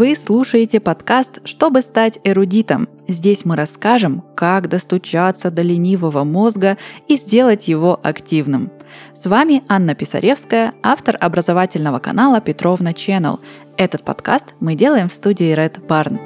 Вы слушаете подкаст «Чтобы стать эрудитом». Здесь мы расскажем, как достучаться до ленивого мозга и сделать его активным. С вами Анна Писаревская, автор образовательного канала Петровна Channel. Этот подкаст мы делаем в студии Red Barn.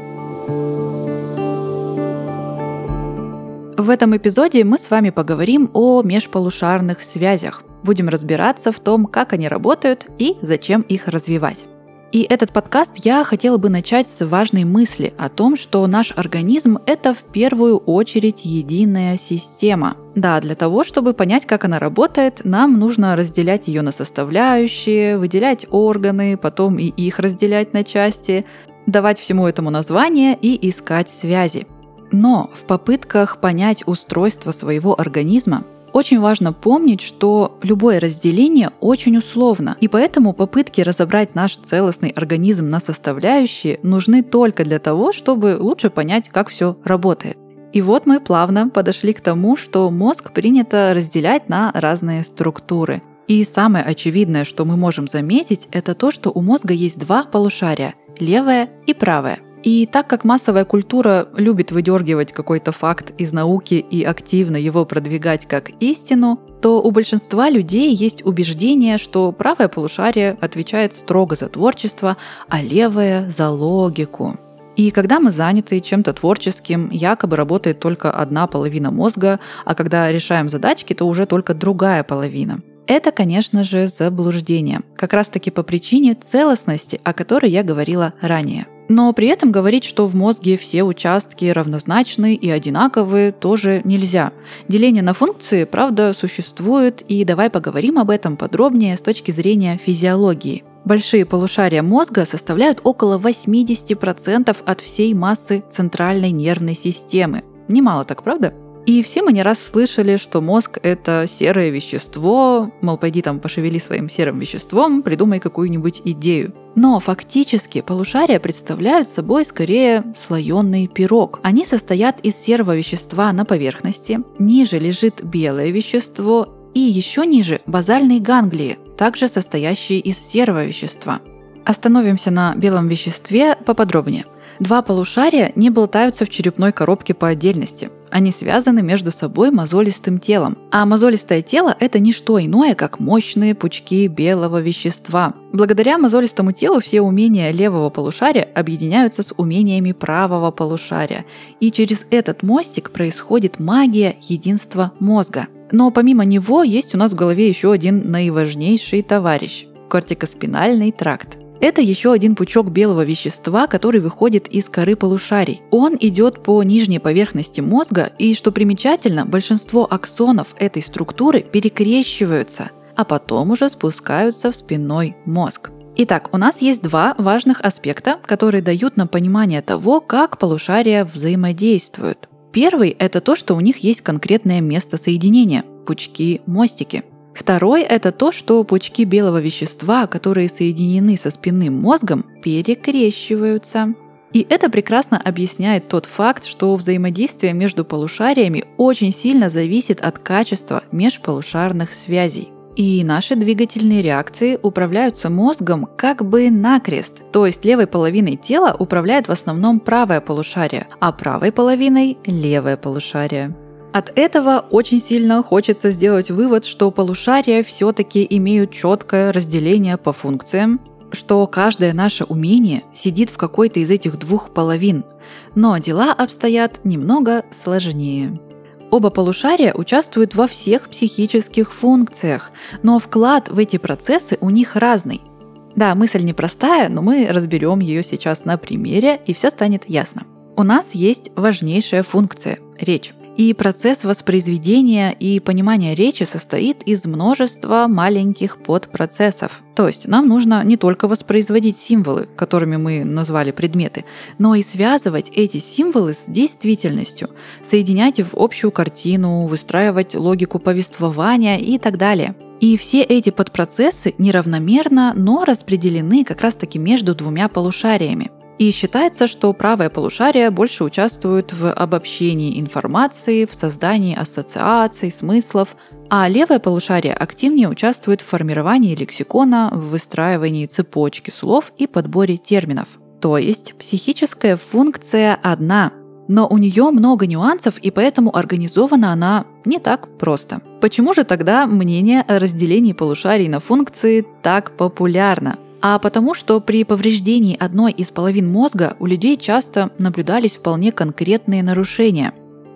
В этом эпизоде мы с вами поговорим о межполушарных связях. Будем разбираться в том, как они работают и зачем их развивать. И этот подкаст я хотела бы начать с важной мысли о том, что наш организм — это в первую очередь единая система. Да, для того, чтобы понять, как она работает, нам нужно разделять ее на составляющие, выделять органы, потом и их разделять на части, давать всему этому название и искать связи. Но в попытках понять устройство своего организма очень важно помнить, что любое разделение очень условно, и поэтому попытки разобрать наш целостный организм на составляющие нужны только для того, чтобы лучше понять, как все работает. И вот мы плавно подошли к тому, что мозг принято разделять на разные структуры. И самое очевидное, что мы можем заметить, это то, что у мозга есть два полушария – левое и правое. И так как массовая культура любит выдергивать какой-то факт из науки и активно его продвигать как истину, то у большинства людей есть убеждение, что правое полушарие отвечает строго за творчество, а левое – за логику. И когда мы заняты чем-то творческим, якобы работает только одна половина мозга, а когда решаем задачки, то уже только другая половина. Это, конечно же, заблуждение, как раз таки по причине целостности, о которой я говорила ранее. Но при этом говорить, что в мозге все участки равнозначны и одинаковые, тоже нельзя. Деление на функции, правда, существует, и давай поговорим об этом подробнее с точки зрения физиологии. Большие полушария мозга составляют около 80% от всей массы центральной нервной системы. Немало так, правда? И все мы не раз слышали, что мозг — это серое вещество, мол, пойди там пошевели своим серым веществом, придумай какую-нибудь идею. Но фактически полушария представляют собой скорее слоеный пирог. Они состоят из серого вещества на поверхности, ниже лежит белое вещество и еще ниже базальные ганглии, также состоящие из серого вещества. Остановимся на белом веществе поподробнее. Два полушария не болтаются в черепной коробке по отдельности. Они связаны между собой мозолистым телом. А мозолистое тело – это не что иное, как мощные пучки белого вещества. Благодаря мозолистому телу все умения левого полушария объединяются с умениями правого полушария. И через этот мостик происходит магия единства мозга. Но помимо него есть у нас в голове еще один наиважнейший товарищ – кортикоспинальный тракт. Это еще один пучок белого вещества, который выходит из коры полушарий. Он идет по нижней поверхности мозга, и, что примечательно, большинство аксонов этой структуры перекрещиваются, а потом уже спускаются в спинной мозг. Итак, у нас есть два важных аспекта, которые дают нам понимание того, как полушария взаимодействуют. Первый – это то, что у них есть конкретное место соединения – пучки-мостики – Второй – это то, что пучки белого вещества, которые соединены со спинным мозгом, перекрещиваются. И это прекрасно объясняет тот факт, что взаимодействие между полушариями очень сильно зависит от качества межполушарных связей. И наши двигательные реакции управляются мозгом как бы накрест, то есть левой половиной тела управляет в основном правое полушарие, а правой половиной – левое полушарие. От этого очень сильно хочется сделать вывод, что полушария все-таки имеют четкое разделение по функциям, что каждое наше умение сидит в какой-то из этих двух половин, но дела обстоят немного сложнее. Оба полушария участвуют во всех психических функциях, но вклад в эти процессы у них разный. Да, мысль непростая, но мы разберем ее сейчас на примере, и все станет ясно. У нас есть важнейшая функция – речь. И процесс воспроизведения и понимания речи состоит из множества маленьких подпроцессов. То есть нам нужно не только воспроизводить символы, которыми мы назвали предметы, но и связывать эти символы с действительностью, соединять в общую картину, выстраивать логику повествования и так далее. И все эти подпроцессы неравномерно, но распределены как раз-таки между двумя полушариями. И считается, что правое полушарие больше участвует в обобщении информации, в создании ассоциаций, смыслов, а левое полушарие активнее участвует в формировании лексикона, в выстраивании цепочки слов и подборе терминов. То есть психическая функция одна, но у нее много нюансов, и поэтому организована она не так просто. Почему же тогда мнение о разделении полушарий на функции так популярно? А потому что при повреждении одной из половин мозга у людей часто наблюдались вполне конкретные нарушения.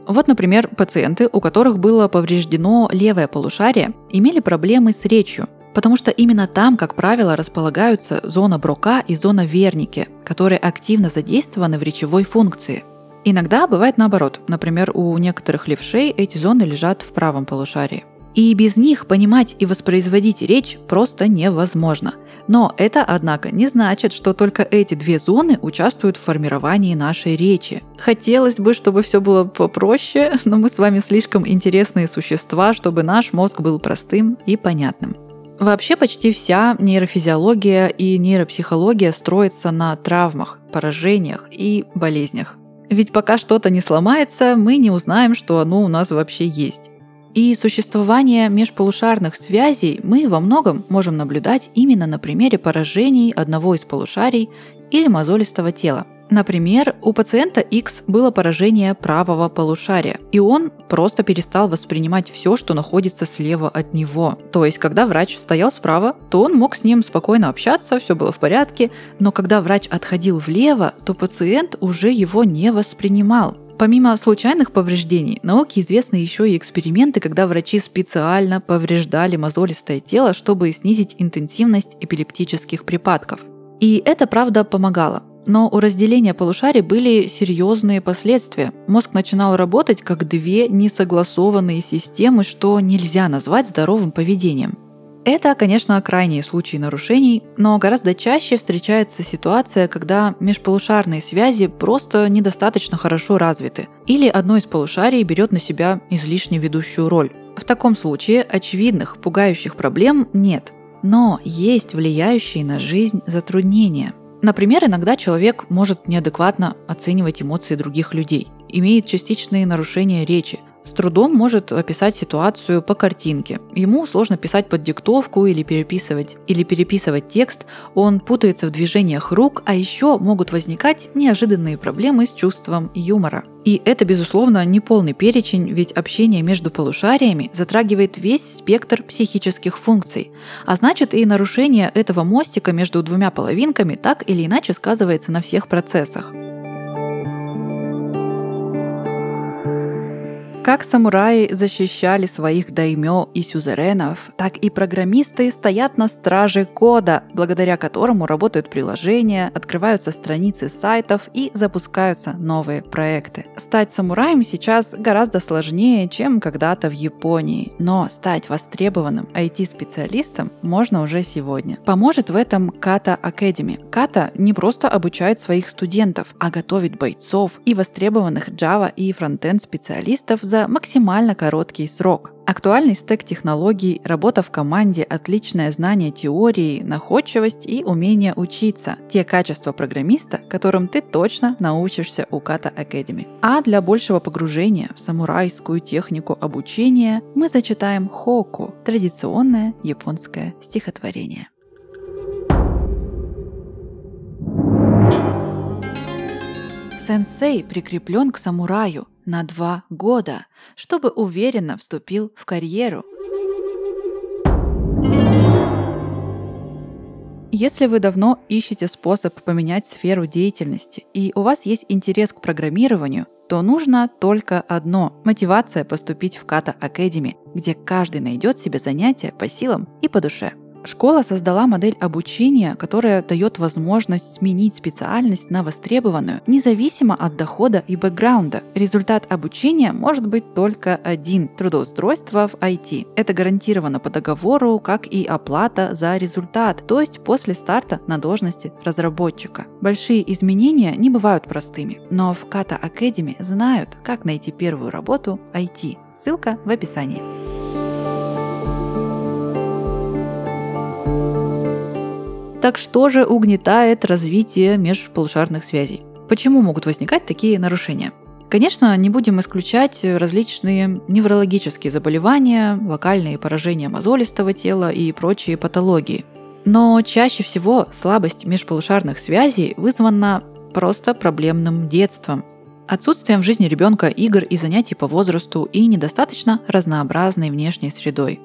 Вот, например, пациенты, у которых было повреждено левое полушарие, имели проблемы с речью, потому что именно там, как правило, располагаются зона Брока и зона Верники, которые активно задействованы в речевой функции – Иногда бывает наоборот. Например, у некоторых левшей эти зоны лежат в правом полушарии. И без них понимать и воспроизводить речь просто невозможно. Но это, однако, не значит, что только эти две зоны участвуют в формировании нашей речи. Хотелось бы, чтобы все было попроще, но мы с вами слишком интересные существа, чтобы наш мозг был простым и понятным. Вообще почти вся нейрофизиология и нейропсихология строится на травмах, поражениях и болезнях. Ведь пока что-то не сломается, мы не узнаем, что оно у нас вообще есть. И существование межполушарных связей мы во многом можем наблюдать именно на примере поражений одного из полушарий или мозолистого тела – Например, у пациента X было поражение правого полушария, и он просто перестал воспринимать все, что находится слева от него. То есть, когда врач стоял справа, то он мог с ним спокойно общаться, все было в порядке, но когда врач отходил влево, то пациент уже его не воспринимал. Помимо случайных повреждений, науке известны еще и эксперименты, когда врачи специально повреждали мозолистое тело, чтобы снизить интенсивность эпилептических припадков. И это, правда, помогало. Но у разделения полушарий были серьезные последствия. Мозг начинал работать как две несогласованные системы, что нельзя назвать здоровым поведением. Это, конечно, крайние случаи нарушений, но гораздо чаще встречается ситуация, когда межполушарные связи просто недостаточно хорошо развиты, или одно из полушарий берет на себя излишне ведущую роль. В таком случае очевидных, пугающих проблем нет, но есть влияющие на жизнь затруднения. Например, иногда человек может неадекватно оценивать эмоции других людей, имеет частичные нарушения речи, с трудом может описать ситуацию по картинке. Ему сложно писать под диктовку или переписывать, или переписывать текст, он путается в движениях рук, а еще могут возникать неожиданные проблемы с чувством юмора. И это, безусловно, не полный перечень, ведь общение между полушариями затрагивает весь спектр психических функций. А значит, и нарушение этого мостика между двумя половинками так или иначе сказывается на всех процессах. Как самураи защищали своих даймё и сюзеренов, так и программисты стоят на страже кода, благодаря которому работают приложения, открываются страницы сайтов и запускаются новые проекты. Стать самураем сейчас гораздо сложнее, чем когда-то в Японии, но стать востребованным IT-специалистом можно уже сегодня. Поможет в этом Kata Academy. Kata не просто обучает своих студентов, а готовит бойцов и востребованных Java и фронтенд специалистов за за максимально короткий срок. Актуальный стек технологий, работа в команде, отличное знание теории, находчивость и умение учиться – те качества программиста, которым ты точно научишься у Kata Academy. А для большего погружения в самурайскую технику обучения мы зачитаем хоку – традиционное японское стихотворение. Сенсей прикреплен к самураю на два года, чтобы уверенно вступил в карьеру. Если вы давно ищете способ поменять сферу деятельности и у вас есть интерес к программированию, то нужно только одно – мотивация поступить в Kata Academy, где каждый найдет себе занятие по силам и по душе – Школа создала модель обучения, которая дает возможность сменить специальность на востребованную, независимо от дохода и бэкграунда. Результат обучения может быть только один – трудоустройство в IT. Это гарантировано по договору, как и оплата за результат, то есть после старта на должности разработчика. Большие изменения не бывают простыми, но в Kata Academy знают, как найти первую работу IT. Ссылка в описании. Так что же угнетает развитие межполушарных связей? Почему могут возникать такие нарушения? Конечно, не будем исключать различные неврологические заболевания, локальные поражения мозолистого тела и прочие патологии. Но чаще всего слабость межполушарных связей вызвана просто проблемным детством, отсутствием в жизни ребенка игр и занятий по возрасту и недостаточно разнообразной внешней средой.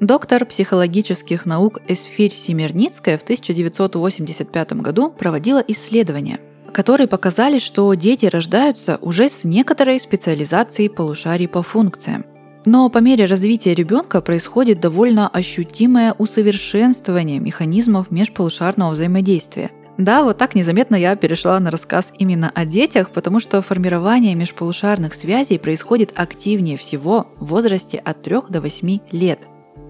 Доктор психологических наук Эсфирь Семерницкая в 1985 году проводила исследования, которые показали, что дети рождаются уже с некоторой специализацией полушарий по функциям. Но по мере развития ребенка происходит довольно ощутимое усовершенствование механизмов межполушарного взаимодействия. Да, вот так незаметно я перешла на рассказ именно о детях, потому что формирование межполушарных связей происходит активнее всего в возрасте от 3 до 8 лет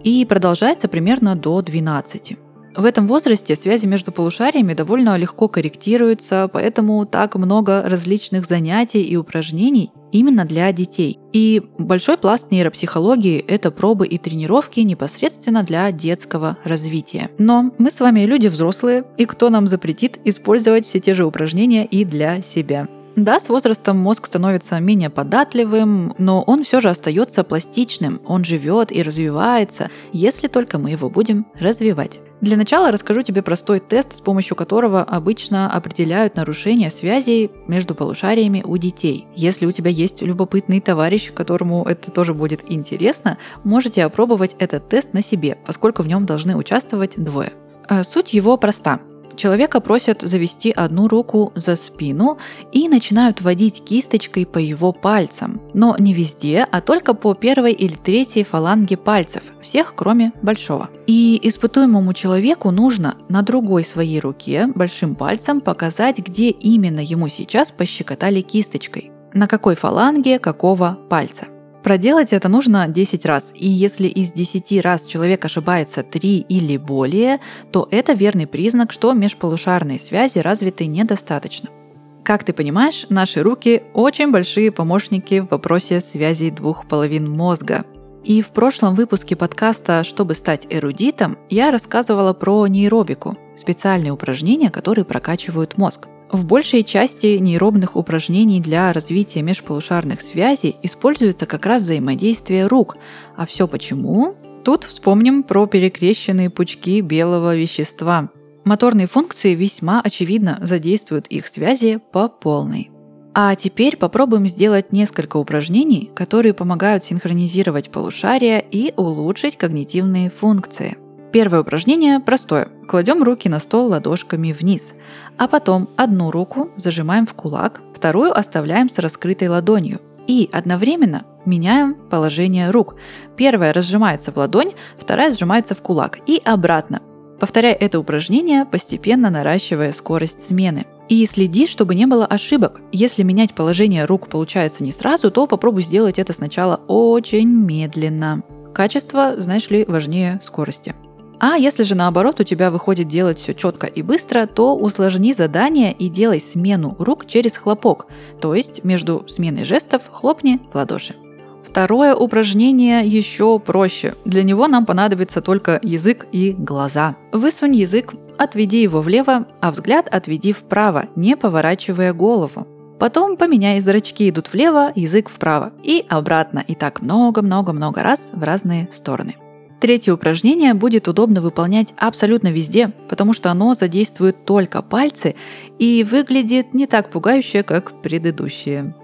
и продолжается примерно до 12. В этом возрасте связи между полушариями довольно легко корректируются, поэтому так много различных занятий и упражнений именно для детей. И большой пласт нейропсихологии – это пробы и тренировки непосредственно для детского развития. Но мы с вами люди взрослые, и кто нам запретит использовать все те же упражнения и для себя? Да, с возрастом мозг становится менее податливым, но он все же остается пластичным, он живет и развивается, если только мы его будем развивать. Для начала расскажу тебе простой тест, с помощью которого обычно определяют нарушение связей между полушариями у детей. Если у тебя есть любопытный товарищ, которому это тоже будет интересно, можете опробовать этот тест на себе, поскольку в нем должны участвовать двое. Э, суть его проста. Человека просят завести одну руку за спину и начинают водить кисточкой по его пальцам. Но не везде, а только по первой или третьей фаланге пальцев, всех кроме большого. И испытуемому человеку нужно на другой своей руке большим пальцем показать, где именно ему сейчас пощекотали кисточкой. На какой фаланге какого пальца. Проделать это нужно 10 раз, и если из 10 раз человек ошибается 3 или более, то это верный признак, что межполушарные связи развиты недостаточно. Как ты понимаешь, наши руки очень большие помощники в вопросе связи двух половин мозга. И в прошлом выпуске подкаста «Чтобы стать эрудитом» я рассказывала про нейробику, специальные упражнения, которые прокачивают мозг. В большей части нейробных упражнений для развития межполушарных связей используется как раз взаимодействие рук. А все почему? Тут вспомним про перекрещенные пучки белого вещества. Моторные функции весьма очевидно задействуют их связи по полной. А теперь попробуем сделать несколько упражнений, которые помогают синхронизировать полушария и улучшить когнитивные функции – Первое упражнение простое. Кладем руки на стол ладошками вниз, а потом одну руку зажимаем в кулак, вторую оставляем с раскрытой ладонью и одновременно меняем положение рук. Первая разжимается в ладонь, вторая сжимается в кулак и обратно. Повторяй это упражнение, постепенно наращивая скорость смены. И следи, чтобы не было ошибок. Если менять положение рук получается не сразу, то попробуй сделать это сначала очень медленно. Качество, знаешь ли, важнее скорости. А если же наоборот у тебя выходит делать все четко и быстро, то усложни задание и делай смену рук через хлопок, то есть между сменой жестов хлопни в ладоши. Второе упражнение еще проще. Для него нам понадобится только язык и глаза. Высунь язык, отведи его влево, а взгляд отведи вправо, не поворачивая голову. Потом поменяй, зрачки идут влево, язык вправо и обратно. И так много-много-много раз в разные стороны. Третье упражнение будет удобно выполнять абсолютно везде, потому что оно задействует только пальцы и выглядит не так пугающе, как предыдущие.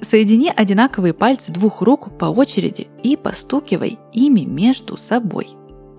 Соедини одинаковые пальцы двух рук по очереди и постукивай ими между собой.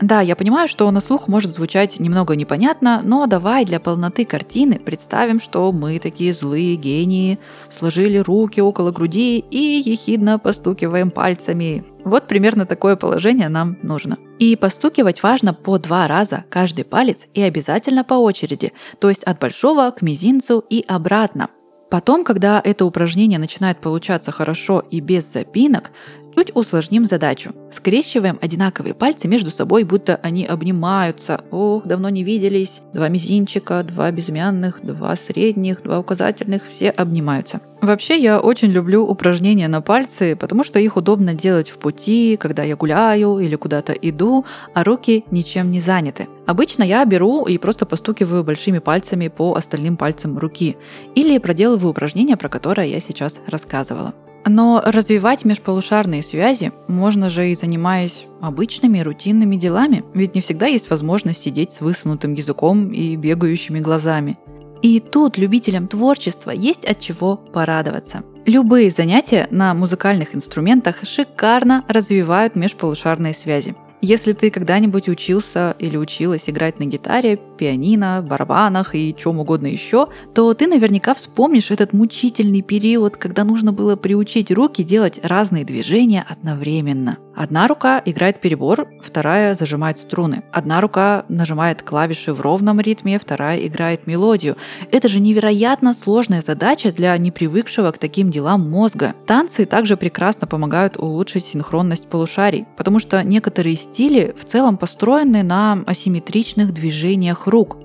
Да, я понимаю, что на слух может звучать немного непонятно, но давай для полноты картины представим, что мы такие злые гении, сложили руки около груди и ехидно постукиваем пальцами. Вот примерно такое положение нам нужно. И постукивать важно по два раза каждый палец и обязательно по очереди, то есть от большого к мизинцу и обратно. Потом, когда это упражнение начинает получаться хорошо и без запинок, чуть усложним задачу. Скрещиваем одинаковые пальцы между собой, будто они обнимаются. Ох, давно не виделись. Два мизинчика, два безымянных, два средних, два указательных, все обнимаются. Вообще, я очень люблю упражнения на пальцы, потому что их удобно делать в пути, когда я гуляю или куда-то иду, а руки ничем не заняты. Обычно я беру и просто постукиваю большими пальцами по остальным пальцам руки или проделываю упражнение, про которое я сейчас рассказывала. Но развивать межполушарные связи можно же и занимаясь обычными рутинными делами, ведь не всегда есть возможность сидеть с высунутым языком и бегающими глазами. И тут любителям творчества есть от чего порадоваться. Любые занятия на музыкальных инструментах шикарно развивают межполушарные связи. Если ты когда-нибудь учился или училась играть на гитаре, пианино, барабанах и чем угодно еще, то ты наверняка вспомнишь этот мучительный период, когда нужно было приучить руки делать разные движения одновременно. Одна рука играет перебор, вторая зажимает струны. Одна рука нажимает клавиши в ровном ритме, вторая играет мелодию. Это же невероятно сложная задача для непривыкшего к таким делам мозга. Танцы также прекрасно помогают улучшить синхронность полушарий, потому что некоторые стили в целом построены на асимметричных движениях рук.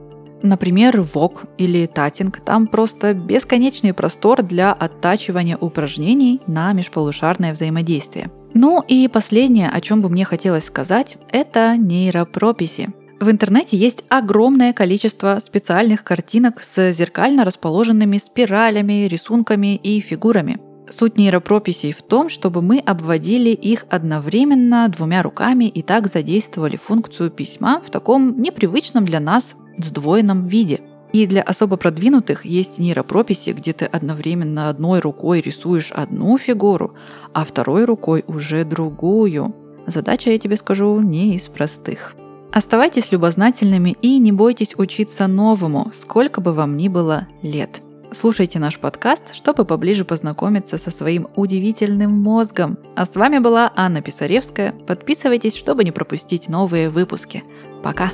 Например, вок или татинг. Там просто бесконечный простор для оттачивания упражнений на межполушарное взаимодействие. Ну и последнее, о чем бы мне хотелось сказать, это нейропрописи. В интернете есть огромное количество специальных картинок с зеркально расположенными спиралями, рисунками и фигурами. Суть нейропрописей в том, чтобы мы обводили их одновременно двумя руками и так задействовали функцию письма в таком непривычном для нас сдвоенном виде. И для особо продвинутых есть нейропрописи, где ты одновременно одной рукой рисуешь одну фигуру, а второй рукой уже другую. Задача, я тебе скажу, не из простых. Оставайтесь любознательными и не бойтесь учиться новому, сколько бы вам ни было лет. Слушайте наш подкаст, чтобы поближе познакомиться со своим удивительным мозгом. А с вами была Анна Писаревская. Подписывайтесь, чтобы не пропустить новые выпуски. Пока!